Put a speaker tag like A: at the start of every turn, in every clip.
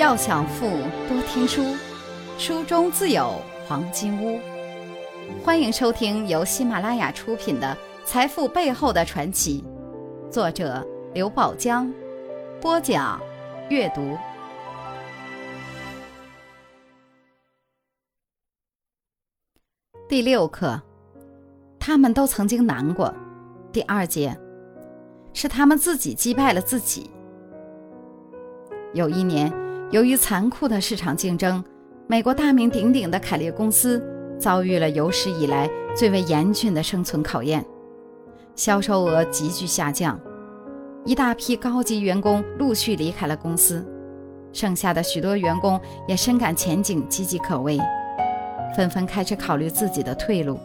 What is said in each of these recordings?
A: 要想富，多听书，书中自有黄金屋。欢迎收听由喜马拉雅出品的《财富背后的传奇》，作者刘宝江，播讲阅读。第六课，他们都曾经难过。第二节，是他们自己击败了自己。有一年。由于残酷的市场竞争，美国大名鼎鼎的凯利公司遭遇了有史以来最为严峻的生存考验，销售额急剧下降，一大批高级员工陆续离开了公司，剩下的许多员工也深感前景岌岌可危，纷纷开始考虑自己的退路。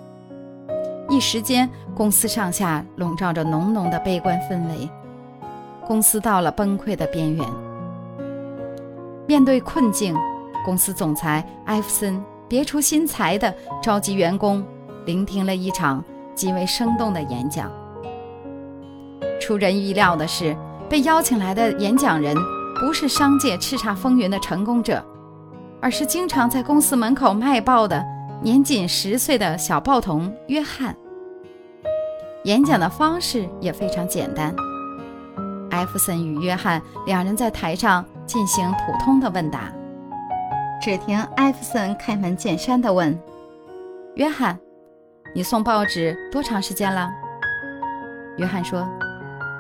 A: 一时间，公司上下笼罩着浓浓的悲观氛围，公司到了崩溃的边缘。面对困境，公司总裁艾弗森别出心裁地召集员工，聆听了一场极为生动的演讲。出人意料的是，被邀请来的演讲人不是商界叱咤风云的成功者，而是经常在公司门口卖报的年仅十岁的小报童约翰。演讲的方式也非常简单，艾弗森与约翰两人在台上。进行普通的问答。只听艾弗森开门见山地问：“约翰，你送报纸多长时间了？”约翰说：“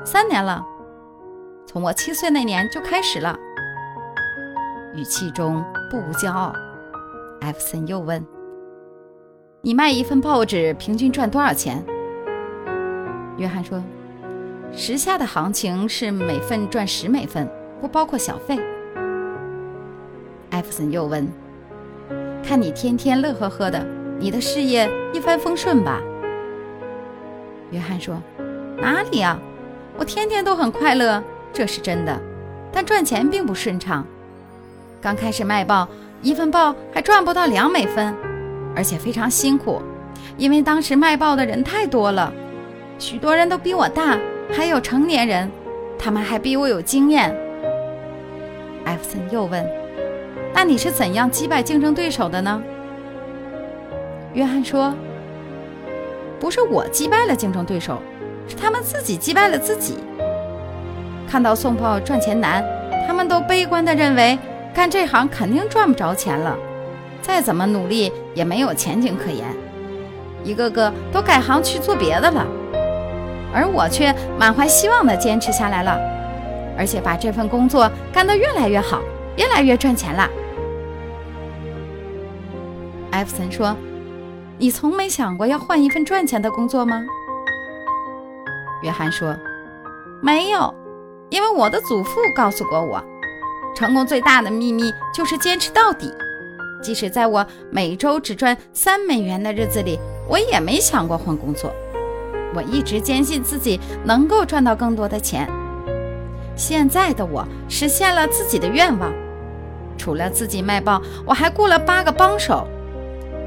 A: 三年了，从我七岁那年就开始了。”语气中不无骄傲。艾弗森又问：“你卖一份报纸平均赚多少钱？”约翰说：“时下的行情是每份赚十美分。”不包括小费。艾弗森又问：“看你天天乐呵呵的，你的事业一帆风顺吧？”约翰说：“哪里啊，我天天都很快乐，这是真的。但赚钱并不顺畅。刚开始卖报，一份报还赚不到两美分，而且非常辛苦，因为当时卖报的人太多了，许多人都比我大，还有成年人，他们还比我有经验。”艾弗森又问：“那你是怎样击败竞争对手的呢？”约翰说：“不是我击败了竞争对手，是他们自己击败了自己。看到送报赚钱难，他们都悲观地认为干这行肯定赚不着钱了，再怎么努力也没有前景可言，一个个都改行去做别的了。而我却满怀希望地坚持下来了。”而且把这份工作干得越来越好，越来越赚钱了。艾弗森说：“你从没想过要换一份赚钱的工作吗？”约翰说：“没有，因为我的祖父告诉过我，成功最大的秘密就是坚持到底。即使在我每周只赚三美元的日子里，我也没想过换工作。我一直坚信自己能够赚到更多的钱。”现在的我实现了自己的愿望，除了自己卖报，我还雇了八个帮手，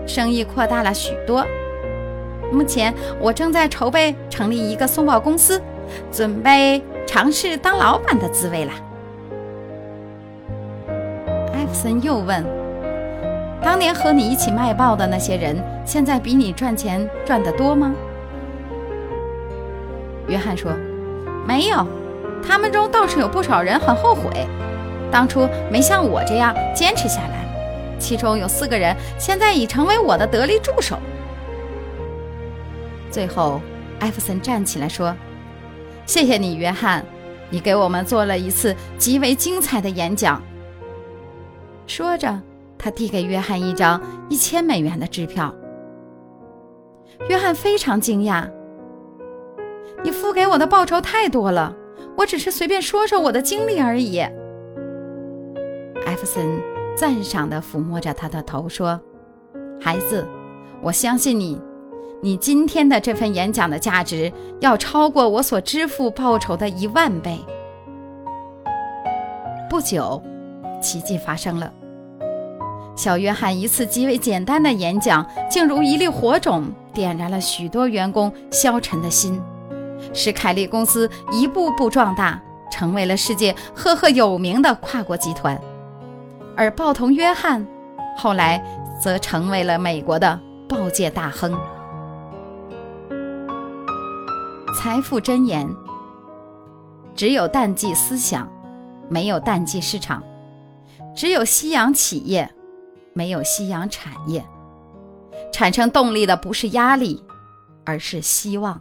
A: 生意扩大了许多。目前我正在筹备成立一个送报公司，准备尝试当老板的滋味啦。艾弗森又问：“当年和你一起卖报的那些人，现在比你赚钱赚得多吗？”约翰说：“没有。”他们中倒是有不少人很后悔，当初没像我这样坚持下来。其中有四个人现在已成为我的得力助手。最后，艾弗森站起来说：“谢谢你，约翰，你给我们做了一次极为精彩的演讲。”说着，他递给约翰一张一千美元的支票。约翰非常惊讶：“你付给我的报酬太多了。”我只是随便说说我的经历而已。艾弗森赞赏地抚摸着他的头说：“孩子，我相信你，你今天的这份演讲的价值要超过我所支付报酬的一万倍。”不久，奇迹发生了。小约翰一次极为简单的演讲，竟如一粒火种，点燃了许多员工消沉的心。使凯利公司一步步壮大，成为了世界赫赫有名的跨国集团。而报童约翰后来则成为了美国的报界大亨。财富箴言：只有淡季思想，没有淡季市场；只有夕阳企业，没有夕阳产业。产生动力的不是压力，而是希望。